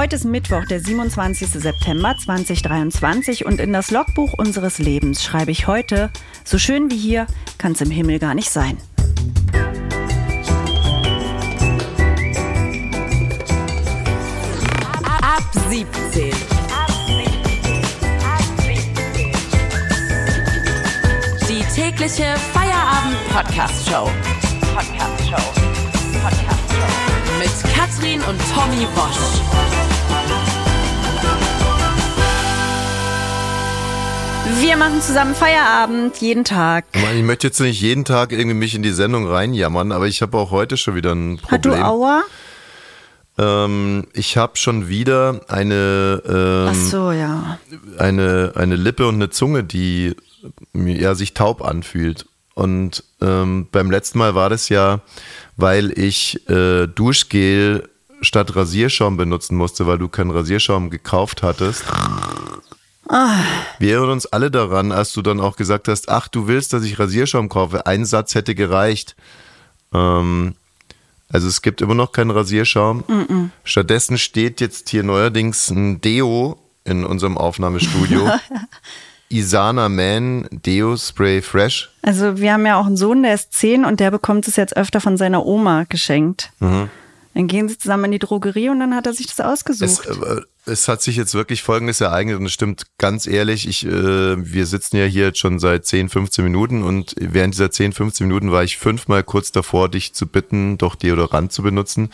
Heute ist Mittwoch, der 27. September 2023 und in das Logbuch unseres Lebens schreibe ich heute, so schön wie hier kann es im Himmel gar nicht sein. Ab 17. Die tägliche Feierabend-Podcast-Show. Podcast-Show. Podcast-Show. Mit Katrin und Tommy Bosch. Wir machen zusammen Feierabend, jeden Tag. Ich möchte jetzt nicht jeden Tag irgendwie mich in die Sendung reinjammern, aber ich habe auch heute schon wieder ein Problem. Hat du Aua? Ähm, ich habe schon wieder eine, ähm, Ach so, ja. eine, eine Lippe und eine Zunge, die ja, sich taub anfühlt. Und ähm, beim letzten Mal war das ja, weil ich äh, Duschgel statt Rasierschaum benutzen musste, weil du keinen Rasierschaum gekauft hattest. Wir erinnern uns alle daran, als du dann auch gesagt hast, ach, du willst, dass ich Rasierschaum kaufe. Ein Satz hätte gereicht. Ähm, also es gibt immer noch keinen Rasierschaum. Stattdessen steht jetzt hier neuerdings ein Deo in unserem Aufnahmestudio. Isana Man Deo Spray Fresh. Also wir haben ja auch einen Sohn, der ist zehn und der bekommt es jetzt öfter von seiner Oma geschenkt. Dann gehen sie zusammen in die Drogerie und dann hat er sich das Es, ausgesucht. äh, es hat sich jetzt wirklich Folgendes ereignet und es stimmt ganz ehrlich, ich, äh, wir sitzen ja hier jetzt schon seit 10, 15 Minuten und während dieser 10, 15 Minuten war ich fünfmal kurz davor, dich zu bitten, doch Deodorant zu benutzen.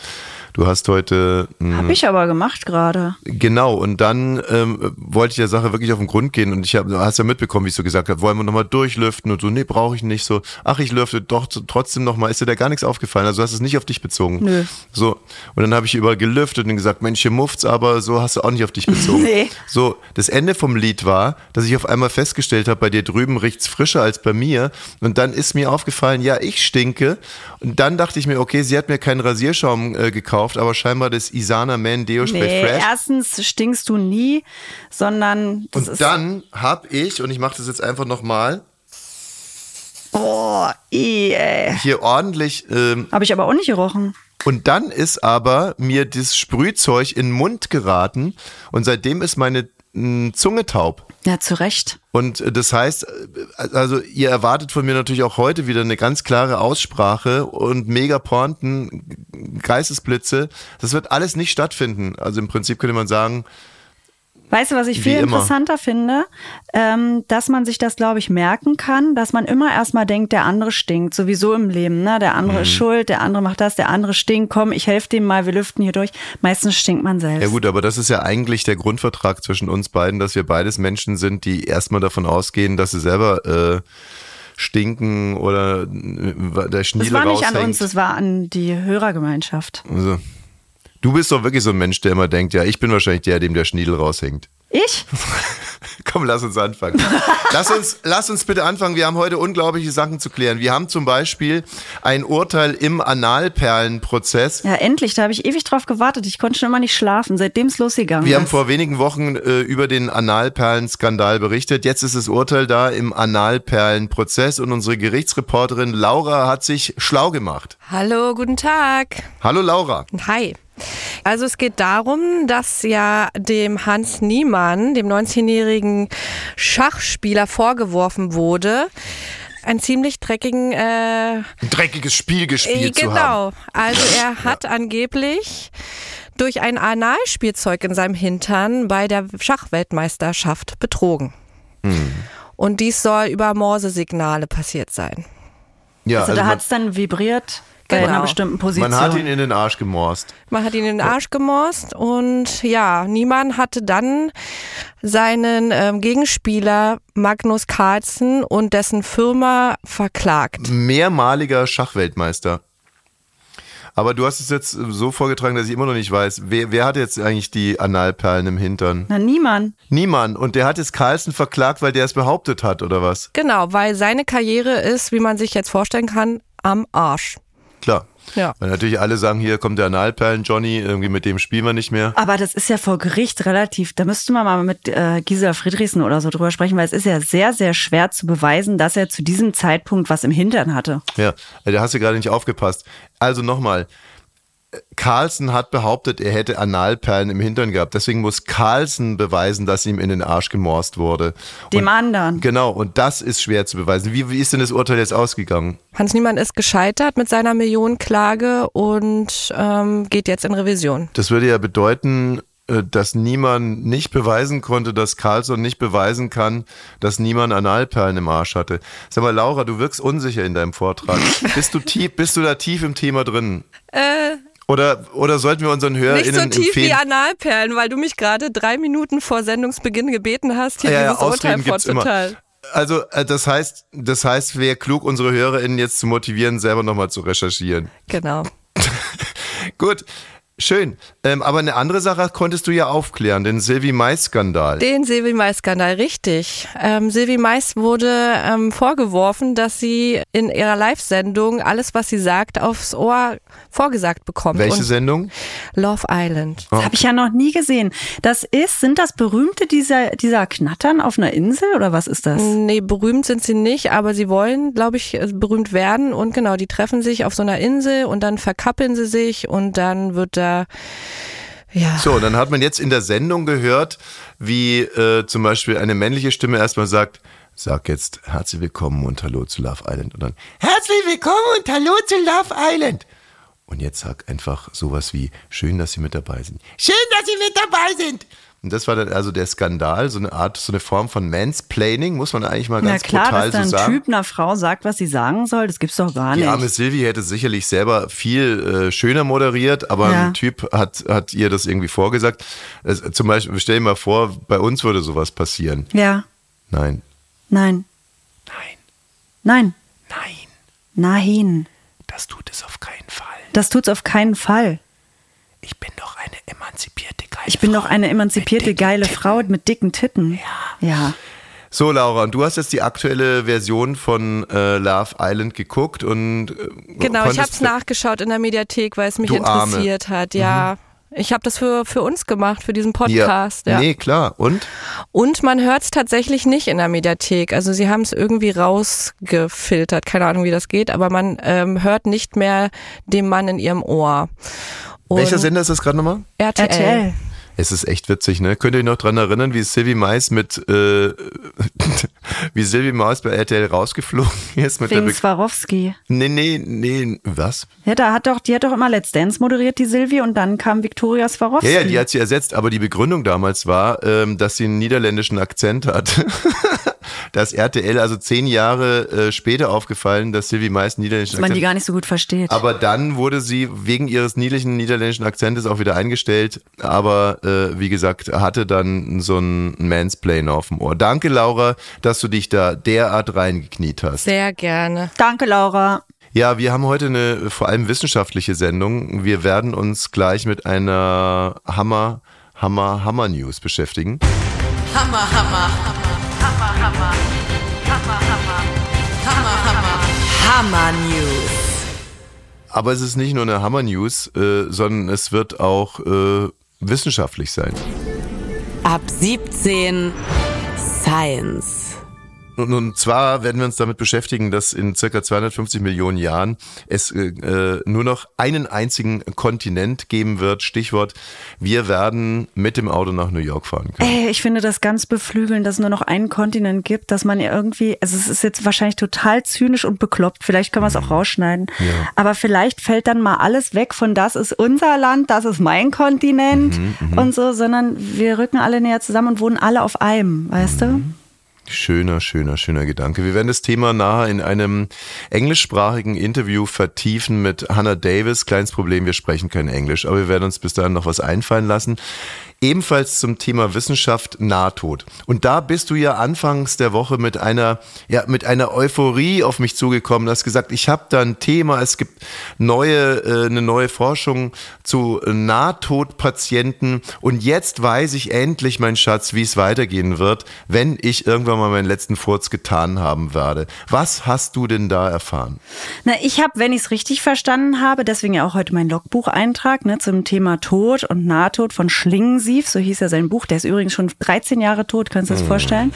Du hast heute mh, Hab ich aber gemacht gerade. Genau, und dann ähm, wollte ich der Sache wirklich auf den Grund gehen und ich habe, du hast ja mitbekommen, wie ich so gesagt habe, wollen wir nochmal durchlüften und so, nee, brauche ich nicht so, ach, ich lüfte doch trotzdem nochmal, ist dir da gar nichts aufgefallen, also du hast es nicht auf dich bezogen. Nö. So, und dann habe ich überall gelüftet und gesagt, Mensch, hier muft's, aber so hast du auch nicht auf dich bezogen. Nee. So, das Ende vom Lied war, dass ich auf einmal festgestellt habe, bei dir drüben riecht's frischer als bei mir und dann ist mir aufgefallen, ja, ich stinke und dann dachte ich mir, okay, sie hat mir keinen Rasierschaum äh, gekauft, aber scheinbar das Isana Man Deo Spray Nee, Fresh. erstens stinkst du nie, sondern Und dann hab ich, und ich mache das jetzt einfach nochmal, Oh, ih, ey. hier ordentlich, ähm, Habe ich aber auch nicht gerochen. und dann ist aber mir das Sprühzeug in den Mund geraten und seitdem ist meine mh, Zunge taub. Ja, zu Recht. Und äh, das heißt, äh, also ihr erwartet von mir natürlich auch heute wieder eine ganz klare Aussprache und mega Pointen, Geistesblitze. Das wird alles nicht stattfinden. Also im Prinzip könnte man sagen, Weißt du, was ich Wie viel immer. interessanter finde? Ähm, dass man sich das, glaube ich, merken kann, dass man immer erstmal denkt, der andere stinkt. Sowieso im Leben, ne? Der andere Mhm. ist schuld, der andere macht das, der andere stinkt. Komm, ich helfe dem mal, wir lüften hier durch. Meistens stinkt man selbst. Ja gut, aber das ist ja eigentlich der Grundvertrag zwischen uns beiden, dass wir beides Menschen sind, die erstmal davon ausgehen, dass sie selber äh, stinken oder äh, der Schniedel das war nicht an raushängt. uns, das war an die Hörergemeinschaft. Also, du bist doch wirklich so ein Mensch, der immer denkt, ja, ich bin wahrscheinlich der, dem der Schniedel raushängt. Ich? Komm, lass uns anfangen. lass, uns, lass uns bitte anfangen. Wir haben heute unglaubliche Sachen zu klären. Wir haben zum Beispiel ein Urteil im Analperlenprozess. Ja, endlich, da habe ich ewig drauf gewartet. Ich konnte schon immer nicht schlafen, seitdem es losgegangen Wir ist. haben vor wenigen Wochen äh, über den Analperlenskandal berichtet. Jetzt ist das Urteil da im Analperlenprozess und unsere Gerichtsreporterin Laura hat sich schlau gemacht. Hallo, guten Tag. Hallo Laura. Hi. Also es geht darum, dass ja dem Hans Niemann, dem 19-jährigen Schachspieler, vorgeworfen wurde, einen ziemlich dreckigen äh, Ein dreckiges Spiel gespielt äh, zu haben. genau. Also er hat angeblich durch ein Analspielzeug in seinem Hintern bei der Schachweltmeisterschaft betrogen. Hm. Und dies soll über Morsesignale passiert sein. Ja, also, also da hat es dann vibriert bei Genau. einer bestimmten Position. man hat ihn in den Arsch gemorst. Man hat ihn in den Arsch gemorst und ja, Niemann hatte dann seinen ähm, Gegenspieler Magnus Carlsen und dessen Firma verklagt. mehrmaliger Schachweltmeister. Aber du hast es jetzt so vorgetragen, dass ich immer noch nicht weiß, wer, wer hat jetzt eigentlich die Analperlen im Hintern? Na, niemand. Niemand. Und der hat jetzt Carlsen verklagt, weil der es behauptet hat, oder was? Genau, weil seine Karriere ist, wie man sich jetzt vorstellen kann, am Arsch. Klar. Ja. Weil natürlich alle sagen, hier kommt der Analperlen Johnny, irgendwie mit dem spielen wir nicht mehr. Aber das ist ja vor Gericht relativ, da müsste man mal mit äh, Gisela Friedrichsen oder so drüber sprechen, weil es ist ja sehr, sehr schwer zu beweisen, dass er zu diesem Zeitpunkt was im Hintern hatte. Ja, da hast du gerade nicht aufgepasst. Also nochmal. Carlson hat behauptet, er hätte Analperlen im Hintern gehabt. Deswegen muss Carlson beweisen, dass ihm in den Arsch gemorst wurde. Dem und, anderen. Genau, und das ist schwer zu beweisen. Wie, wie ist denn das Urteil jetzt ausgegangen? Hans Niemann ist gescheitert mit seiner Millionenklage und ähm, geht jetzt in Revision. Das würde ja bedeuten, äh, dass niemand nicht beweisen konnte, dass Carlson nicht beweisen kann, dass niemand Analperlen im Arsch hatte. Sag mal, Laura, du wirkst unsicher in deinem Vortrag. bist du tief, bist du da tief im Thema drin? Äh, Oder, oder sollten wir unseren nicht so HörerInnen tief wie empfehlen? Analperlen, weil du mich gerade drei Minuten vor Sendungsbeginn gebeten hast, hier Ja, ja, dieses Urteil Ausreden immer. vorzuteilen. Also, äh, das heißt, das heißt, wäre klug, unsere HörerInnen jetzt zu motivieren, selber nochmal zu recherchieren. Genau. Gut. Schön. Ähm, aber eine andere Sache konntest du ja aufklären, den Sylvie Mais-Skandal. Den Silvi Mais-Skandal, richtig. Ähm, Silvi Mais wurde ähm, vorgeworfen, dass sie in ihrer Live-Sendung alles, was sie sagt, aufs Ohr vorgesagt bekommt. Welche Und Sendung? Love Island. Oh. Das habe ich ja noch nie gesehen. Das ist, sind das berühmte dieser, dieser Knattern auf einer Insel oder was ist das? Nee, berühmt sind sie nicht, aber sie wollen, glaube ich, äh, berühmt werden. Und genau, die treffen sich auf so einer Insel und dann verkappeln sie sich und dann wird da, ja. So, dann hat man jetzt in der Sendung gehört, wie äh, zum Beispiel eine männliche Stimme erstmal sagt, sag jetzt herzlich willkommen und hallo zu Love Island. Und dann herzlich willkommen und hallo zu Love Island. Und jetzt sag einfach sowas wie, schön, dass Sie mit dabei sind. Schön, dass Sie mit dabei sind. Und das war dann also der Skandal, so eine Art, so eine Form von Mansplaining, muss man eigentlich mal Na ganz klar, brutal dass da ein so sagen. Typ einer Frau sagt, was sie sagen soll, das gibt's doch gar Die nicht. arme Silvi hätte sicherlich selber viel äh, schöner moderiert, aber Ja. ein Typ hat, hat ihr das irgendwie vorgesagt. Es, zum Beispiel, stell dir mal vor, bei uns würde sowas passieren. ja, Nein. nein, Nein. nein, Nein. nein. Das tut es auf keinen Fall. Das tut's auf keinen Fall. Ich bin doch eine emanzipierte Ich bin doch eine emanzipierte, geile Titten. Frau mit dicken Titten. Ja. Ja. So, Laura, und du hast jetzt die aktuelle Version von äh, Love Island geguckt und äh, Genau, ich habe es nachgeschaut in der Mediathek, weil es mich Du Arme. Mhm. interessiert hat. Ja, ich habe das für, für uns gemacht, für diesen Podcast. Ja. Ja. Nee, klar. Und? Und man hört es tatsächlich nicht in der Mediathek. Also sie haben es irgendwie rausgefiltert. Keine Ahnung, wie das geht, aber man ähm, hört nicht mehr den Mann in ihrem Ohr. Und Welcher Sender ist das gerade nochmal? RTL. RTL. Es ist echt witzig, ne? Könnt ihr euch noch dran erinnern, wie Sylvie Mais mit, äh, wie Sylvie Mais bei RTL rausgeflogen ist mit der Wegen Be Swarovski. Nee, nee, nee, was? Ja, da hat doch, die hat doch immer Let's Dance moderiert, die Silvi, und dann kam Viktoria Swarovski. Ja, ja, die hat sie ersetzt, aber die Begründung damals war, ähm, dass sie einen niederländischen Akzent hat. dass RTL also zehn Jahre äh, später aufgefallen, dass Sylvie Mais einen niederländischen dass man die Akzent gar nicht so gut versteht. Aber dann wurde sie wegen ihres niedlichen niederländischen Akzentes auch wieder eingestellt. Aber äh, wie gesagt, hatte dann so ein Mansplain auf dem Ohr. Danke, Laura, dass du dich da derart reingekniet hast. Sehr gerne. Danke, Laura. Ja, wir haben heute eine vor allem wissenschaftliche Sendung. Wir werden uns gleich mit einer Hammer, Hammer, Hammer News beschäftigen. Hammer, Hammer. Hammer, Hammer. Hammer, Hammer. Hammer, Hammer. Hammer News. Aber es ist nicht nur eine Hammer News, äh, sondern es wird auch äh, wissenschaftlich sein. Ab 17 Science. Und, und zwar werden wir uns damit beschäftigen, dass in circa 250 Millionen Jahren es äh, äh, nur noch einen einzigen Kontinent geben wird. Stichwort, wir werden mit dem Auto nach New York fahren können. Ey, ich finde das ganz beflügelnd, dass es nur noch einen Kontinent gibt, dass man ja irgendwie, also es ist jetzt wahrscheinlich total zynisch und bekloppt, vielleicht können wir es auch rausschneiden, aber vielleicht fällt dann mal alles weg von das ist unser Land, das ist mein Kontinent und so, sondern wir rücken alle näher zusammen und wohnen alle auf einem, weißt du? Schöner, schöner, schöner Gedanke. Wir werden das Thema nachher in einem englischsprachigen Interview vertiefen mit Hannah Davis. Kleines Problem, wir sprechen kein Englisch, aber wir werden uns bis dahin noch was einfallen lassen. Ebenfalls zum Thema Wissenschaft Nahtod. Und da bist du ja anfangs der Woche mit einer, ja, mit einer Euphorie auf mich zugekommen. Du hast gesagt, ich habe da ein Thema, es gibt neue, äh, eine neue Forschung zu Nahtodpatienten. Und jetzt weiß ich endlich, mein Schatz, wie es weitergehen wird, wenn ich irgendwann mal meinen letzten Furz getan haben werde. Was hast du denn da erfahren? Na, ich habe, wenn ich es richtig verstanden habe, deswegen ja auch heute mein Logbucheintrag ne, zum Thema Tod und Nahtod von Schlingensief, so hieß ja sein Buch. Der ist übrigens schon 13 Jahre tot, kannst du dir das vorstellen?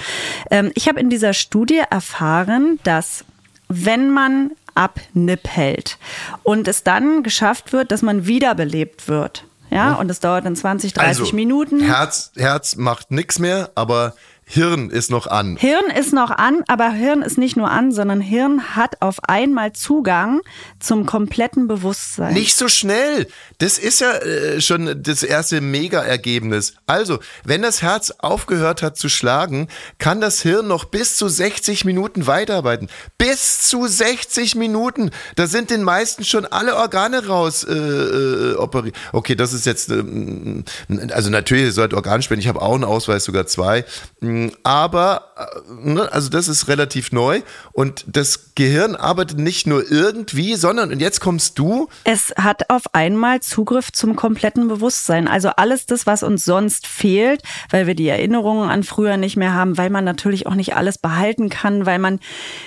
Ähm, ich habe in dieser Studie erfahren, dass wenn man abnippelt und es dann geschafft wird, dass man wiederbelebt wird. Ja, und es dauert dann 20, 30 also, Minuten. Herz, Herz macht nichts mehr, aber Hirn ist noch an. Hirn ist noch an, aber Hirn ist nicht nur an, sondern Hirn hat auf einmal Zugang zum kompletten Bewusstsein. Nicht so schnell. Das ist ja äh, schon das erste Mega-Ergebnis. Also, wenn das Herz aufgehört hat zu schlagen, kann das Hirn noch bis zu 60 Minuten weiterarbeiten. Bis zu 60 Minuten. Da sind den meisten schon alle Organe raus äh, äh, operiert. Okay, das ist jetzt, äh, also natürlich, ihr sollt Organ spenden. Ich habe auch einen Ausweis, sogar zwei. Ähm, aber, äh, ne, also das ist relativ neu und das Gehirn arbeitet nicht nur irgendwie, sondern, und jetzt kommst du. Es hat auf einmal Zugriff zum kompletten Bewusstsein. Also alles das, was uns sonst fehlt, weil wir die Erinnerungen an früher nicht mehr haben, weil man natürlich auch nicht alles behalten kann, weil man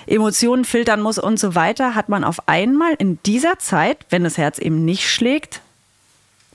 Emotionen filtern muss und so weiter, hat man auf einmal in dieser Zeit, wenn das Herz eben nicht schlägt,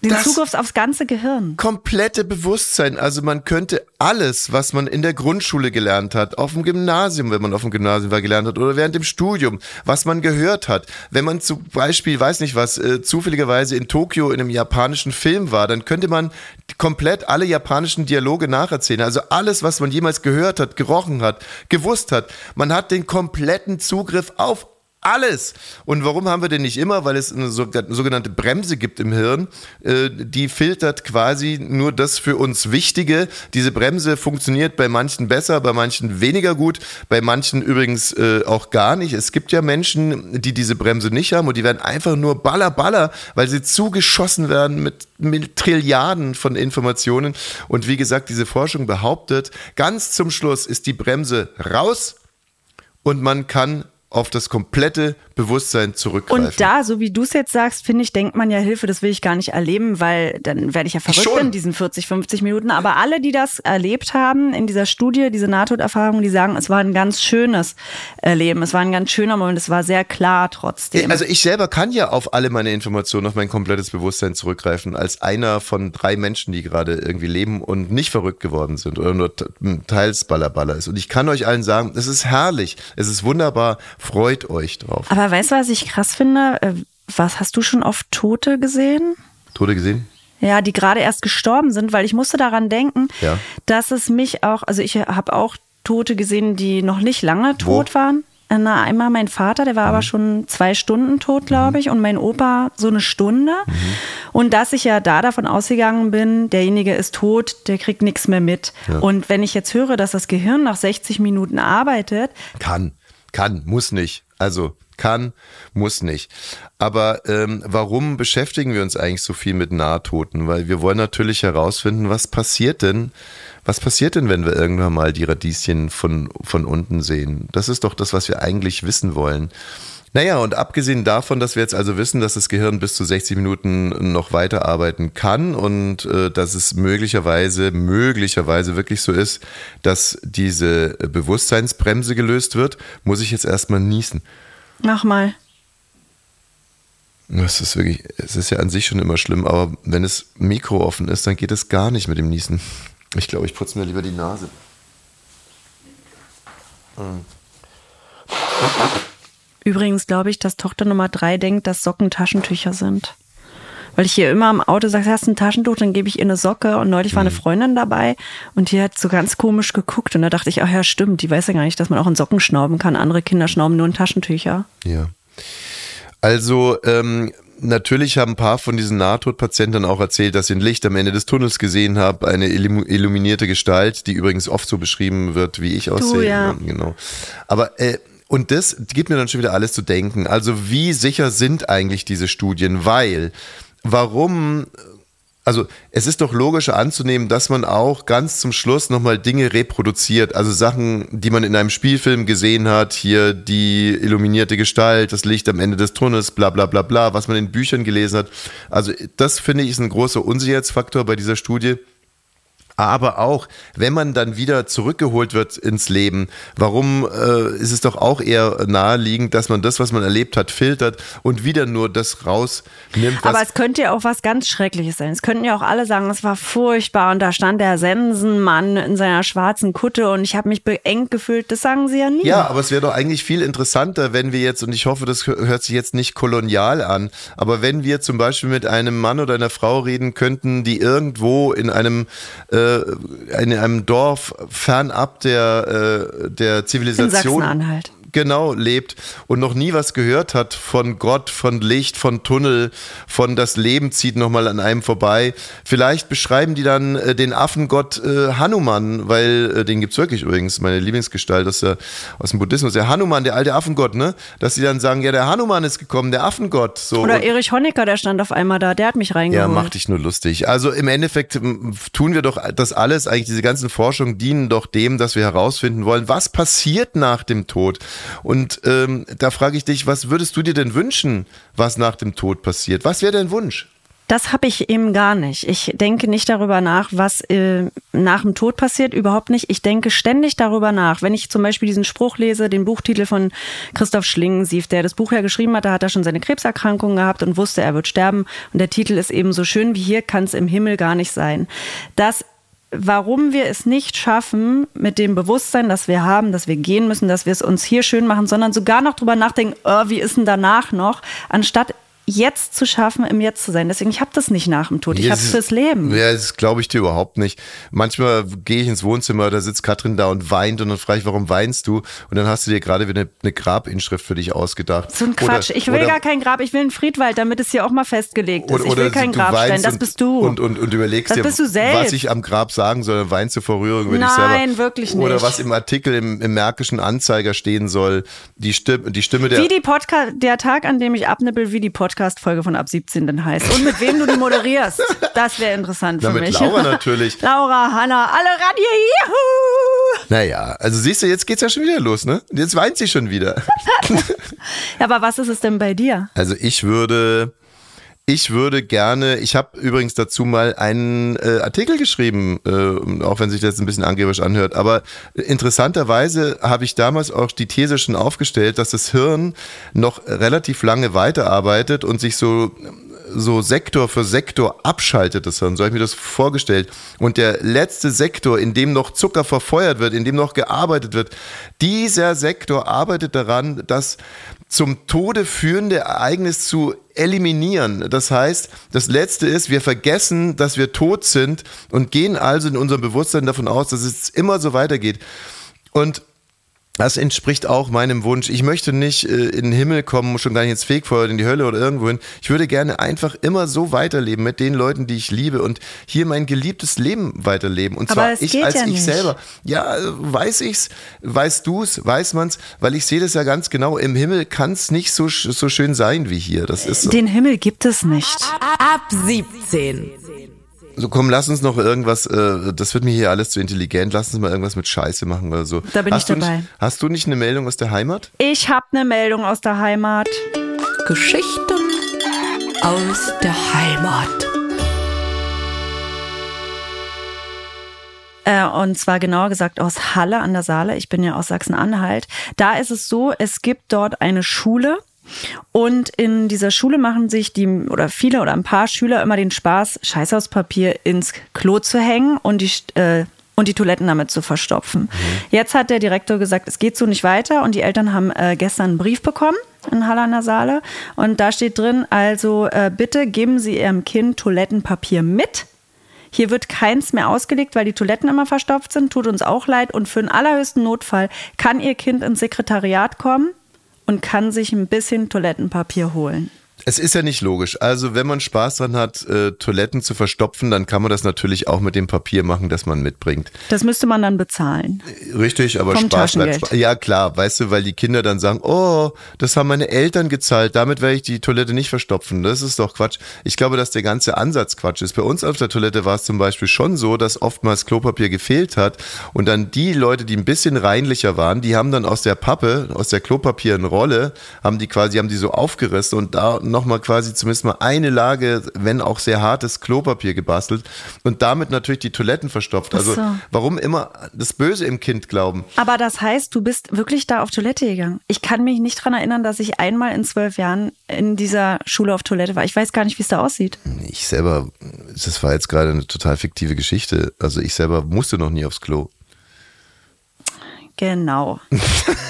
den Das- Zugriff aufs ganze Gehirn. komplette Bewusstsein. Also man könnte alles, was man in der Grundschule gelernt hat, auf dem Gymnasium, wenn man auf dem Gymnasium war, gelernt hat, oder während dem Studium, was man gehört hat. Wenn man zum Beispiel, weiß nicht was, äh, zufälligerweise in Tokio in einem japanischen Film war, dann könnte man komplett alle japanischen Dialoge nacherzählen. Also alles, was man jemals gehört hat, gerochen hat, gewusst hat. Man hat den kompletten Zugriff auf alles. Und warum haben wir denn nicht immer? Weil es eine so- sogenannte Bremse gibt im Hirn, äh, die filtert quasi nur das für uns Wichtige. Diese Bremse funktioniert bei manchen besser, bei manchen weniger gut, bei manchen übrigens äh, auch gar nicht. Es gibt ja Menschen, die diese Bremse nicht haben und die werden einfach nur baller, baller, weil sie zugeschossen werden mit, mit Trilliarden von Informationen. Und wie gesagt, diese Forschung behauptet, ganz zum Schluss ist die Bremse raus und man kann auf das komplette Bewusstsein zurückgreifen. Und da, so wie du es jetzt sagst, finde ich, denkt man ja Hilfe, das will ich gar nicht erleben, weil dann werde ich ja verrückt Schon. in diesen 40, 50 Minuten. Aber alle, die das erlebt haben in dieser Studie, diese Nahtoderfahrung, die sagen, es war ein ganz schönes Erleben. Es war ein ganz schöner Moment. Es war sehr klar trotzdem. Also ich selber kann ja auf alle meine Informationen, auf mein komplettes Bewusstsein zurückgreifen, als einer von drei Menschen, die gerade irgendwie leben und nicht verrückt geworden sind oder nur teils Ballerballer ist. Und ich kann euch allen sagen, es ist herrlich, es ist wunderbar, freut euch drauf. Aber weißt du, was ich krass finde? Äh, Was hast du schon oft Tote gesehen? Tode gesehen? Ja, die gerade erst gestorben sind, weil ich musste daran denken, Ja. dass es mich auch, also ich habe auch Tote gesehen, die noch nicht lange tot waren. Äh, Na, einmal mein Vater, der war Mhm. aber schon zwei Stunden tot, glaube ich, und mein Opa so eine Stunde. Mhm. Und dass ich ja da davon ausgegangen bin, derjenige ist tot, der kriegt nichts mehr mit. Und wenn ich jetzt höre, dass das Gehirn nach 60 Minuten arbeitet, Kann, kann, muss nicht. Also kann, muss nicht. Aber ähm, warum beschäftigen wir uns eigentlich so viel mit Nahtoten? Weil wir wollen natürlich herausfinden, was passiert denn, was passiert denn, wenn wir irgendwann mal die Radieschen von, von unten sehen? Das ist doch das, was wir eigentlich wissen wollen. Naja, und abgesehen davon, dass wir jetzt also wissen, dass das Gehirn bis zu 60 Minuten noch weiterarbeiten kann und äh, dass es möglicherweise, möglicherweise wirklich so ist, dass diese Bewusstseinsbremse gelöst wird, muss ich jetzt erstmal niesen. mach mal. Es ist wirklich, es ist ja an sich schon immer schlimm, aber wenn das Mikro offen ist, dann geht es gar nicht mit dem Niesen. Ich glaube, ich putze mir lieber die Nase. Übrigens glaube ich, dass Tochter Nummer drei denkt, dass Socken Taschentücher sind. Weil ich hier immer im Auto sage, hast du ein Taschentuch, dann gebe ich ihr eine Socke. Und neulich war eine Freundin dabei und die hat so ganz komisch geguckt. Und da dachte ich, ach ja, stimmt, die weiß ja gar nicht, dass man auch in Socken schnauben kann. Andere Kinder schnauben nur in Taschentücher. Ja. Also, ähm, natürlich haben ein paar von diesen Nahtodpatienten auch erzählt, dass sie ein Licht am Ende des Tunnels gesehen haben, eine illuminierte Gestalt, die übrigens oft so beschrieben wird, wie ich aussehe. ja. Genau. Aber äh, und das gibt mir dann schon wieder alles zu denken. Also wie sicher sind eigentlich diese Studien? Weil, warum also es ist doch logischer anzunehmen, dass man auch ganz zum Schluss nochmal Dinge reproduziert. Also Sachen, die man in einem Spielfilm gesehen hat, hier die illuminierte Gestalt, das Licht am Ende des Tunnels, bla bla bla bla, was man in Büchern gelesen hat. Also das finde ich ist ein großer Unsicherheitsfaktor bei dieser Studie. Aber auch, wenn man dann wieder zurückgeholt wird ins Leben, warum äh, ist es doch auch eher naheliegend, dass man das, was man erlebt hat, filtert und wieder nur das rausnimmt. Aber es könnte ja auch was ganz Schreckliches sein. Es könnten ja auch alle sagen, es war furchtbar und da stand der Sensenmann in seiner schwarzen Kutte und ich habe mich beengt gefühlt. Das sagen sie ja nie. Ja, aber es wäre doch eigentlich viel interessanter, wenn wir jetzt, und ich hoffe, das hört sich jetzt nicht kolonial an, aber wenn wir zum Beispiel mit einem Mann oder einer Frau reden könnten, die irgendwo in einem äh, in einem Dorf fernab der, äh, der Zivilisation. In Sachsen-Anhalt genau lebt und noch nie was gehört hat von Gott, von Licht, von Tunnel, von das Leben zieht nochmal an einem vorbei. Vielleicht beschreiben die dann äh, den Affengott äh, Hanuman, weil äh, den gibt's wirklich übrigens, meine Lieblingsgestalt aus, der, aus dem Buddhismus. Der Hanuman, der alte Affengott, ne? Dass sie dann sagen, ja, der Hanuman ist gekommen, der Affengott. So. Oder Erich Honecker, der stand auf einmal da, der hat mich reingeholt. Ja, mach dich nur lustig. Also im Endeffekt tun wir doch das alles, eigentlich diese ganzen Forschungen dienen doch dem, dass wir herausfinden wollen, was passiert nach dem Tod. Und ähm, da frage ich dich, was würdest du dir denn wünschen, was nach dem Tod passiert? Was wäre dein Wunsch? Das habe ich eben gar nicht. Ich denke nicht darüber nach, was äh, nach dem Tod passiert, überhaupt nicht. Ich denke ständig darüber nach. Wenn ich zum Beispiel diesen Spruch lese, den Buchtitel von Christoph Schlingensief, der das Buch ja geschrieben hat, da hat er schon seine Krebserkrankung gehabt und wusste, er wird sterben. Und der Titel ist eben so schön wie hier kann es im Himmel gar nicht sein. Das warum wir es nicht schaffen, mit dem Bewusstsein, das wir haben, dass wir gehen müssen, dass wir es uns hier schön machen, sondern sogar noch drüber nachdenken, oh, wie ist denn danach noch, anstatt jetzt zu schaffen, im Jetzt zu sein. Deswegen, ich habe das nicht nach dem Tod, ich habe es fürs Leben. Ja, das glaube ich dir überhaupt nicht. Manchmal gehe ich ins Wohnzimmer, da sitzt Katrin da und weint und dann frage ich, warum weinst du? Und dann hast du dir gerade wieder eine, eine Grabinschrift für dich ausgedacht. So ein Quatsch. Oder, ich will oder, gar kein Grab, ich will einen Friedwald, damit es hier auch mal festgelegt ist. Oder, ich will kein Grabstein, das bist du. Und, und, und überlegst das dir, was ich am Grab sagen soll, dann weinst du vor Rührung über Nein, dich selber. Nein, wirklich nicht. Oder was im Artikel im, im Märkischen Anzeiger stehen soll, die Stimme, die Stimme der... Wie die Podcast, der Tag, an dem ich abnippel, wie die Podcast-Folge von Ab 17. heißt. Und mit wem du die moderierst. Das wäre interessant Na, für mit mich. Laura natürlich. Laura, Hanna, alle ran hier, juhu! Naja, also siehst du, jetzt geht's ja schon wieder los, ne? Jetzt weint sie schon wieder. ja, aber was ist es denn bei dir? Also ich würde, ich würde gerne, ich habe übrigens dazu mal einen äh, Artikel geschrieben, äh, auch wenn sich das ein bisschen angeberisch anhört, aber interessanterweise habe ich damals auch die These schon aufgestellt, dass das Hirn noch relativ lange weiterarbeitet und sich so so Sektor für Sektor abschaltet das Hirn. So habe ich mir das vorgestellt. Und der letzte Sektor, in dem noch Zucker verfeuert wird, in dem noch gearbeitet wird, dieser Sektor arbeitet daran, das zum Tode führende Ereignis zu eliminieren. Das heißt, das Letzte ist, wir vergessen, dass wir tot sind und gehen also in unserem Bewusstsein davon aus, dass es immer so weitergeht. Und das entspricht auch meinem Wunsch. Ich möchte nicht äh, in den Himmel kommen, schon gar nicht ins Fegfeuer, in die Hölle oder irgendwohin. Ich würde gerne einfach immer so weiterleben mit den Leuten, die ich liebe und hier mein geliebtes Leben weiterleben. Und zwar ich als ja ich nicht. selber. Ja, weiß ich's, weißt du's, weiß man's, weil ich sehe das ja ganz genau. Im Himmel kann es nicht so, so schön sein wie hier. Das ist so. Den Himmel gibt es nicht. Ab 17. So, komm, lass uns noch irgendwas, äh, das wird mir hier alles zu intelligent, lass uns mal irgendwas mit Scheiße machen oder so. Da bin hast ich dabei. Nicht, hast du nicht eine Meldung aus der Heimat? Ich habe eine Meldung aus der Heimat. Geschichten aus der Heimat. Äh, und zwar genauer gesagt aus Halle an der Saale. Ich bin ja aus Sachsen-Anhalt. Da ist es so, es gibt dort eine Schule. Und in dieser Schule machen sich die oder viele oder ein paar Schüler immer den Spaß, Scheißhauspapier ins Klo zu hängen und die äh, und die Toiletten damit zu verstopfen. Mhm. Jetzt hat der Direktor gesagt, es geht so nicht weiter und die Eltern haben äh, gestern einen Brief bekommen in Halle an der Saale und da steht drin, also äh, bitte geben Sie Ihrem Kind Toilettenpapier mit. Hier wird keins mehr ausgelegt, weil die Toiletten immer verstopft sind. Tut uns auch leid. Und für den allerhöchsten Notfall kann Ihr Kind ins Sekretariat kommen und kann sich ein bisschen Toilettenpapier holen. Es ist ja nicht logisch. Also wenn man Spaß dran hat, äh, Toiletten zu verstopfen, dann kann man das natürlich auch mit dem Papier machen, das man mitbringt. Das müsste man dann bezahlen. Richtig, aber Vom Spaß bleibt. Spaß. Ja klar, weißt du, weil die Kinder dann sagen, oh, das haben meine Eltern gezahlt, damit werde ich die Toilette nicht verstopfen. Das ist doch Quatsch. Ich glaube, dass der ganze Ansatz Quatsch ist. Bei uns auf der Toilette war es zum Beispiel schon so, dass oftmals Klopapier gefehlt hat und dann die Leute, die ein bisschen reinlicher waren, die haben dann aus der Pappe, aus der Klopapier eine Rolle, haben die quasi, haben die so aufgerissen und da nochmal quasi zumindest mal eine Lage, wenn auch sehr hartes Klopapier gebastelt und damit natürlich die Toiletten verstopft. Also so. warum immer das Böse im Kind glauben? Aber das heißt, du bist wirklich da auf Toilette gegangen. Ich kann mich nicht dran erinnern, dass ich einmal in zwölf Jahren in dieser Schule auf Toilette war. Ich weiß gar nicht, wie es da aussieht. Ich selber, das war jetzt gerade eine total fiktive Geschichte. Also ich selber musste noch nie aufs Klo. Genau.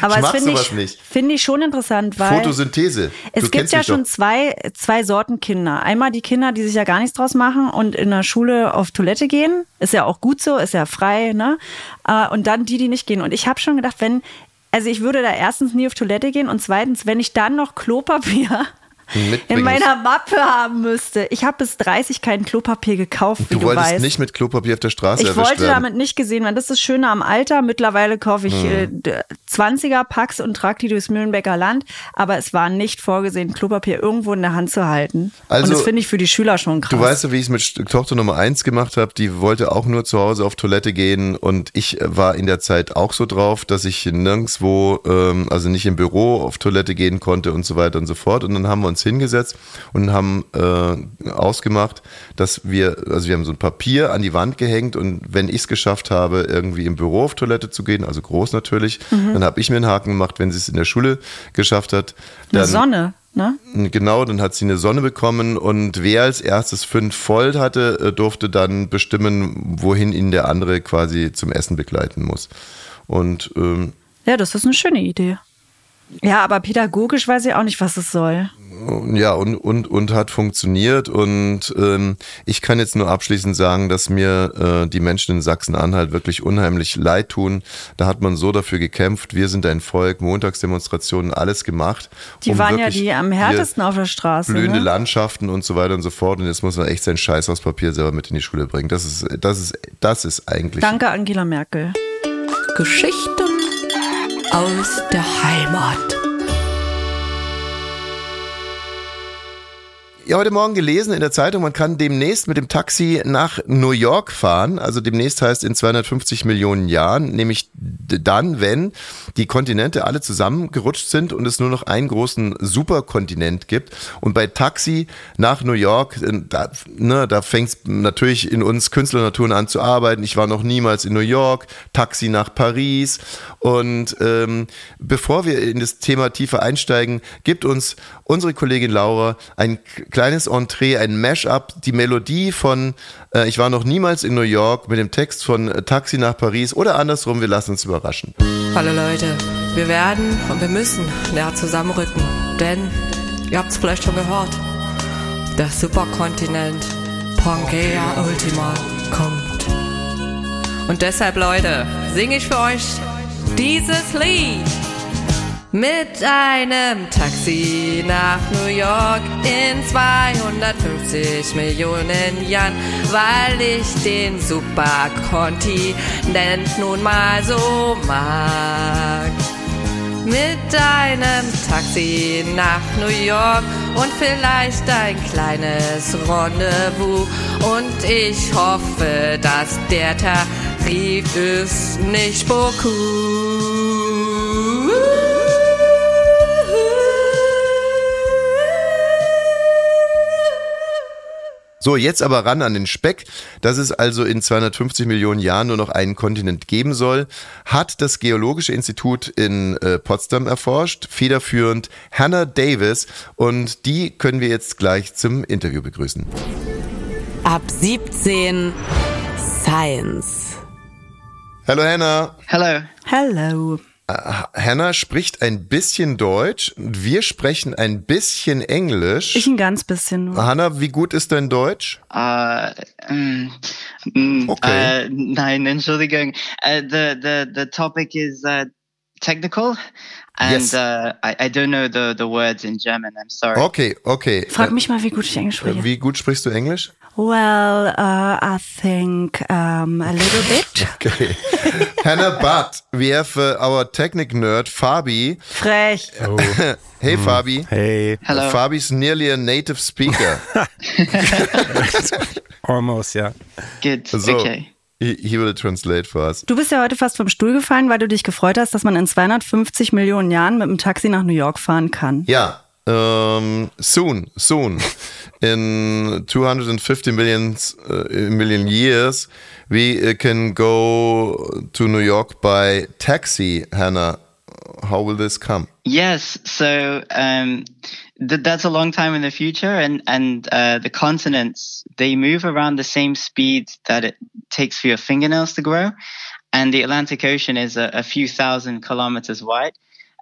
Aber Ich das finde ich, finde ich schon interessant, weil Photosynthese. es du gibt ja schon doch. zwei, zwei Sorten Kinder. Einmal die Kinder, die sich ja gar nichts draus machen und in der Schule auf Toilette gehen. Ist ja auch gut so, ist ja frei, ne? Äh, Und dann die, die nicht gehen. Und ich habe schon gedacht, wenn, also ich würde da erstens nie auf Toilette gehen und zweitens, wenn ich dann noch Klopapier in meiner Mappe haben müsste. Ich habe bis 30 kein Klopapier gekauft, wie Du du, wolltest weißt. nicht mit Klopapier auf der Straße Ich wollte werden. damit nicht gesehen werden. Das ist das Schöne am Alter. Mittlerweile kaufe ich Hm. äh, 20er Packs und trage die durchs Mühlenbecker Land. Aber es war nicht vorgesehen, Klopapier irgendwo in der Hand zu halten. Also, und das finde ich für die Schüler schon krass. Du weißt ja, wie ich es mit Tochter Nummer eins gemacht habe. Die wollte auch nur zu Hause auf Toilette gehen und ich äh, war in der Zeit auch so drauf, dass ich nirgendwo, ähm, also nicht im Büro auf Toilette gehen konnte und so weiter und so fort. Und dann haben wir uns hingesetzt und haben äh, ausgemacht, dass wir, also wir haben so ein Papier an die Wand gehängt und wenn ich es geschafft habe, irgendwie im Büro auf Toilette zu gehen, also groß natürlich, Mhm. dann habe ich mir einen Haken gemacht. Wenn sie es in der Schule geschafft hat, Eine dann Sonne, ne? Genau, dann hat sie eine Sonne bekommen und wer als erstes fünf voll hatte, äh, durfte dann bestimmen, wohin ihn der andere quasi zum Essen begleiten muss. Und ähm, Ja, das ist eine schöne Idee. Ja, aber pädagogisch weiß ich auch nicht, was es soll. ja, und, und, und hat funktioniert. Und ähm, ich kann jetzt nur abschließend sagen, dass mir äh, die Menschen in Sachsen-Anhalt wirklich unheimlich leid tun. Da hat man so dafür gekämpft. Wir sind ein Volk, Montagsdemonstrationen, alles gemacht. Die um waren ja die am härtesten auf der Straße. blühende Ne? Landschaften und so weiter und so fort. Und jetzt muss man echt sein Scheiß aus Papier selber mit in die Schule bringen. Das ist, das ist, das ist eigentlich. Danke, Angela Merkel. Geschichten aus der Heimat. Ja, heute Morgen gelesen in der Zeitung, man kann demnächst mit dem Taxi nach New York fahren. Also demnächst heißt in 250 Millionen Jahren, nämlich dann, wenn die Kontinente alle zusammengerutscht sind und es nur noch einen großen Superkontinent gibt. Und bei Taxi nach New York, äh, da, ne, da fängt es natürlich in uns Künstlernaturen an zu arbeiten. Ich war noch niemals in New York, Taxi nach Paris. Und ähm, bevor wir in das Thema tiefer einsteigen, gibt uns unsere Kollegin Laura ein k- kleines Entree, ein Mash-up, die Melodie von äh, Ich war noch niemals in New York mit dem Text von äh, Taxi nach Paris oder andersrum, wir lassen uns überraschen. Hallo Leute, wir werden und wir müssen näher zusammenrücken, denn ihr habt es vielleicht schon gehört, der Superkontinent Pangea Ultima kommt. Und deshalb Leute, singe ich für euch dieses Lied. Mit einem Taxi nach New York in 250 Millionen Jahren, weil ich den Superkontinent nun mal so mag. Mit einem Taxi nach New York und vielleicht ein kleines Rendezvous. Und ich hoffe, dass der Tarif ist nicht So, jetzt aber ran an den Speck. Dass es also in 250 Millionen Jahren nur noch einen Kontinent geben soll, hat das Geologische Institut in äh, Potsdam erforscht, federführend Hannah Davis. Und die können wir jetzt gleich zum Interview begrüßen. Ab 17 Science. Hallo Hannah. Hello. Hello. Hannah spricht ein bisschen Deutsch. Wir sprechen ein bisschen Englisch. Ich ein ganz bisschen nur. Hannah, wie gut ist dein Deutsch? Uh, mm, mm, Okay. uh, nein, Entschuldigung. Uh, the, the, the topic is uh, technical, and Yes. uh, I, I don't know the, the words in German. I'm sorry. Okay, okay. Frag mich mal, wie gut ich Englisch Äh, spreche. Wie gut sprichst du Englisch? Well, uh, I think um, a little bit. Okay. Hannah, but we have uh, our technic nerd, Fabi. Frech. Hey, Fabi. Hey, Hello. Fabi's nearly a native speaker. almost, ja. Good. So, Okay. he, he will translate for us. Du bist ja heute fast vom Stuhl gefallen, weil du dich gefreut hast, dass man in 250 Millionen Jahren mit dem Taxi nach New York fahren kann. Ja, um, soon, soon, in 250 millions, uh, million years, we uh, can go to New York by taxi, Hannah. How will this come? Yes, so um, th- that's a long time in the future, and and uh, the continents they move around the same speed that it takes for your fingernails to grow, and the Atlantic Ocean is a, a few thousand kilometers wide.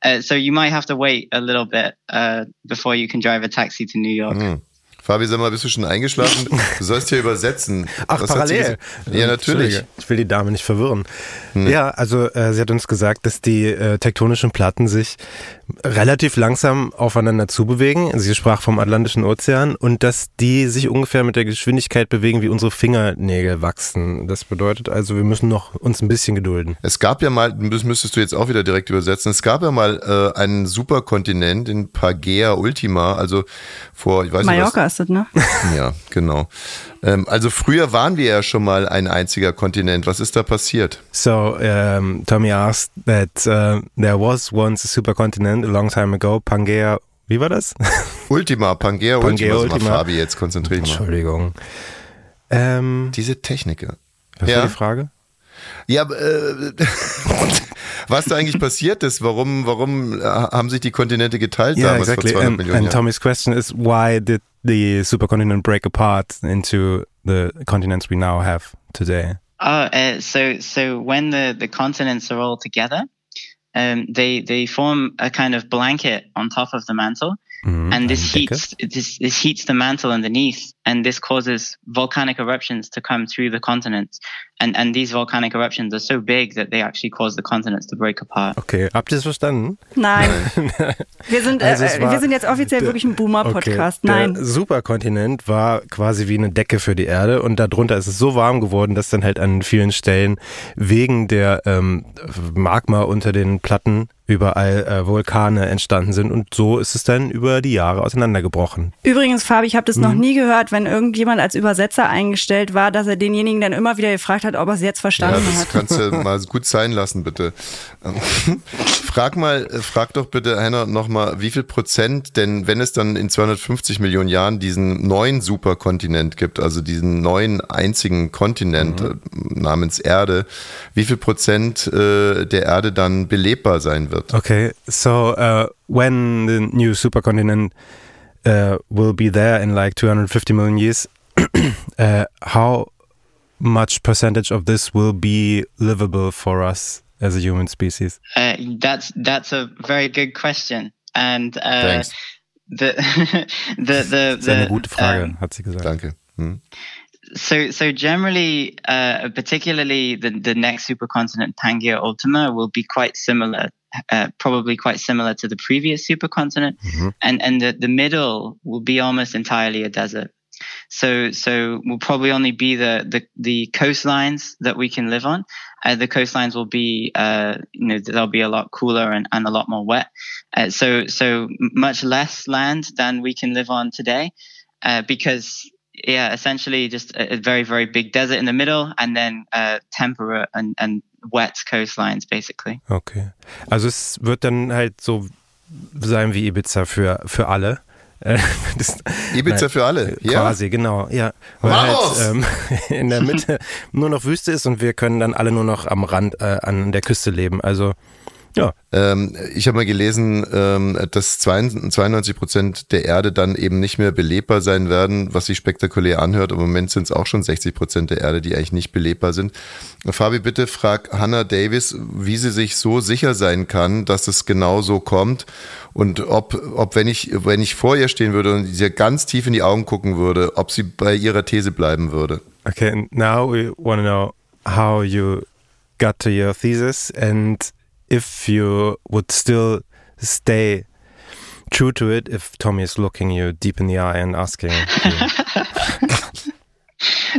Uh, so you might have to wait a little bit uh, before you can drive a taxi to New York. Mm. Fabi, sag mal, bist du schon eingeschlafen? Du sollst hier übersetzen. Ach, Was parallel. Ja, natürlich. Ich will die Dame nicht verwirren. Nee. Ja, also äh, sie hat uns gesagt, dass die äh, tektonischen Platten sich relativ langsam aufeinander zubewegen. Sie sprach vom Atlantischen Ozean und dass die sich ungefähr mit der Geschwindigkeit bewegen, wie unsere Fingernägel wachsen. Das bedeutet also, wir müssen noch uns ein bisschen gedulden. Es gab ja mal, das müsstest du jetzt auch wieder direkt übersetzen, es gab ja mal äh, einen Superkontinent in Pagea Ultima, also vor, ich weiß Mallorca nicht ist das, ne? Ja, genau. Ähm, also früher waren wir ja schon mal ein einziger Kontinent. Was ist da passiert? So um, Tommy asked that uh, there was once a supercontinent a long time ago, Pangea. Wie war das? Ultima, Pangea, Pangea Ultima. Ultima. Fabi, jetzt konzentriere dich mal. Entschuldigung. Ähm, Diese Techniker. was Ja. war die Frage? Ja, äh, was da eigentlich passiert ist, warum, warum äh, haben sich die Kontinente geteilt Yeah, damals exactly. vor 200 And, Millionen and Jahren? Tommy's question is why did the supercontinent break apart into the continents we now have today? Oh, uh, so so when the the continents are all together, um, they they form a kind of blanket on top of the mantle, Mhm, and this heats this, this heats the mantle underneath, and this causes volcanic eruptions to come through the continents, and and these volcanic eruptions are so big that they actually cause the continents to break apart. Okay, habt ihr es verstanden? Nein. Wir sind, Also äh, war wir sind jetzt offiziell wirklich ein Boomer-Podcast. Okay. Nein. Der Superkontinent war quasi wie eine Decke für die Erde und darunter ist es so warm geworden, dass dann halt an vielen Stellen wegen der ähm, Magma unter den Platten überall äh, Vulkane entstanden sind und so ist es dann über die Jahre auseinandergebrochen. Übrigens, Fabi, ich habe das Mhm. noch nie gehört, wenn irgendjemand als Übersetzer eingestellt war, dass er denjenigen dann immer wieder gefragt hat, ob er es jetzt Ja, verstanden das hat. kannst du mal gut sein lassen, bitte. Frag mal, äh, frag doch bitte, Hannah, nochmal, wie viel Prozent, denn wenn es dann in 250 Millionen Jahren diesen neuen Superkontinent gibt, also diesen neuen einzigen Kontinent äh, namens Erde, wie viel Prozent äh, der Erde dann belebbar sein wird? Okay, so uh, when the new supercontinent uh, will be there in like 250 million years, uh, how much percentage of this will be livable for us as a human species? Uh, that's that's a very good question, and uh, Thanks. the the the, Das ist eine the, gute Frage, um, hat sie gesagt. Danke. Hm. So, so generally, uh, particularly the, the next supercontinent, Pangaea Ultima, will be quite similar, uh, probably quite similar to the previous supercontinent, and and the, the middle will be almost entirely a desert. So, so will probably only be the, the, the coastlines that we can live on. Uh, the coastlines will be, uh, you know, they'll be a lot cooler and, and a lot more wet. Uh, so, so much less land than we can live on today, uh, because yeah, essentially just a, a very, very big desert in the middle and then uh, temperate and, and wet coastlines, basically. Okay. Also es wird dann halt so sein wie Ibiza für, für alle. Äh, das- Ibiza Nein, für alle, ja. Quasi, genau, ja. Weil Vamos! halt ähm, in der Mitte nur noch Wüste ist und wir können dann alle nur noch am Rand, äh, an der Küste leben. Also, ja. Ähm, ich habe mal gelesen, ähm, dass 92 Prozent der Erde dann eben nicht mehr belebbar sein werden, was sich spektakulär anhört. Im Moment sind es auch schon 60 Prozent der Erde, die eigentlich nicht belebbar sind. Fabi, bitte frag Hannah Davis, wie sie sich so sicher sein kann, dass es genau so kommt und ob, ob wenn ich, wenn ich vor ihr stehen würde und ihr ganz tief in die Augen gucken würde, ob sie bei ihrer These bleiben würde. Okay, now we want to know how you got to your thesis and if you would still stay true to it if Tommy is looking you deep in the eye and asking.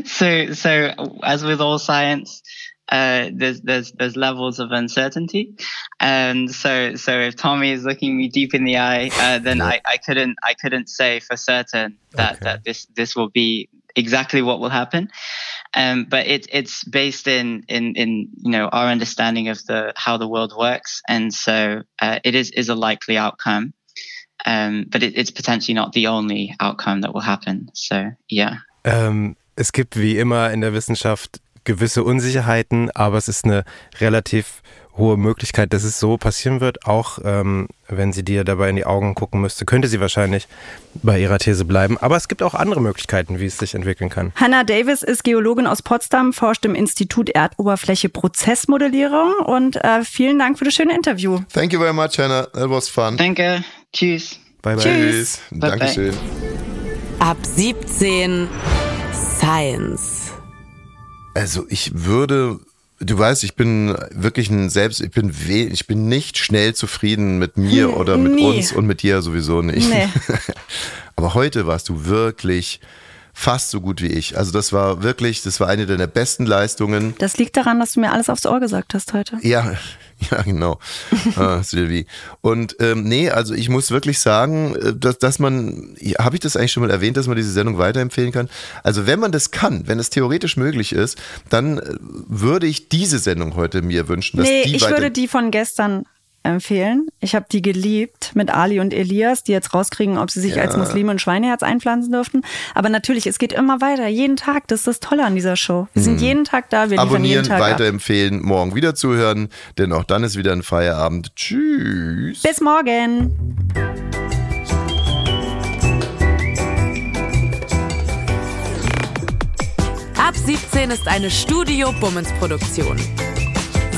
So, so as with all science, uh, there's there's there's levels of uncertainty, and so so if Tommy is looking me deep in the eye, uh, then I, I couldn't I couldn't say for certain that Okay. that this this will be exactly what will happen. Um, but it, it's based in, in, in, you know, our understanding of the, how the world works. And so, uh, it is, is a likely outcome. Um, but it, it's potentially not the only outcome that will happen. So, yeah. Ähm, es gibt wie immer in der Wissenschaft gewisse Unsicherheiten, aber es ist eine relativ hohe Möglichkeit, dass es so passieren wird. Auch ähm, wenn sie dir dabei in die Augen gucken müsste, könnte sie wahrscheinlich bei ihrer These bleiben. Aber es gibt auch andere Möglichkeiten, wie es sich entwickeln kann. Hannah Davis ist Geologin aus Potsdam, forscht im Institut Erdoberfläche Prozessmodellierung und äh, vielen Dank für das schöne Interview. Thank you very much, Hannah. That was fun. Danke. Tschüss. Bye bye. Tschüss. Bye, bye. Dankeschön. Ab 17 Science. Also ich würde, du weißt, ich bin wirklich ein Selbst, ich bin we ich bin nicht schnell zufrieden mit mir Hm, oder mit nie. uns und mit dir sowieso nicht. Nee. Aber heute warst du wirklich fast so gut wie ich. Also das war wirklich, das war eine deiner besten Leistungen. Das liegt daran, dass du mir alles aufs Ohr gesagt hast heute. Ja, ja, genau, äh, Sylvie. Und ähm, nee, also ich muss wirklich sagen, äh, dass, dass man, habe ich das eigentlich schon mal erwähnt, dass man diese Sendung weiterempfehlen kann? Also wenn man das kann, wenn es theoretisch möglich ist, dann äh, würde ich diese Sendung heute mir wünschen, dass Nee, die ich würde die von gestern empfehlen. Ich habe die geliebt mit Ali und Elias, die jetzt rauskriegen, ob sie sich Ja. als Muslime ein Schweineherz einpflanzen dürften. Aber natürlich, es geht immer weiter, jeden Tag. Das ist das Tolle an dieser Show. Wir sind jeden Tag da, wir Mhm. abonnieren, jeden Tag ab. weiterempfehlen, morgen wieder zuhören, denn auch dann ist wieder ein Feierabend. Tschüss. Bis morgen. Ab 17 ist eine Studio Bummens Produktion.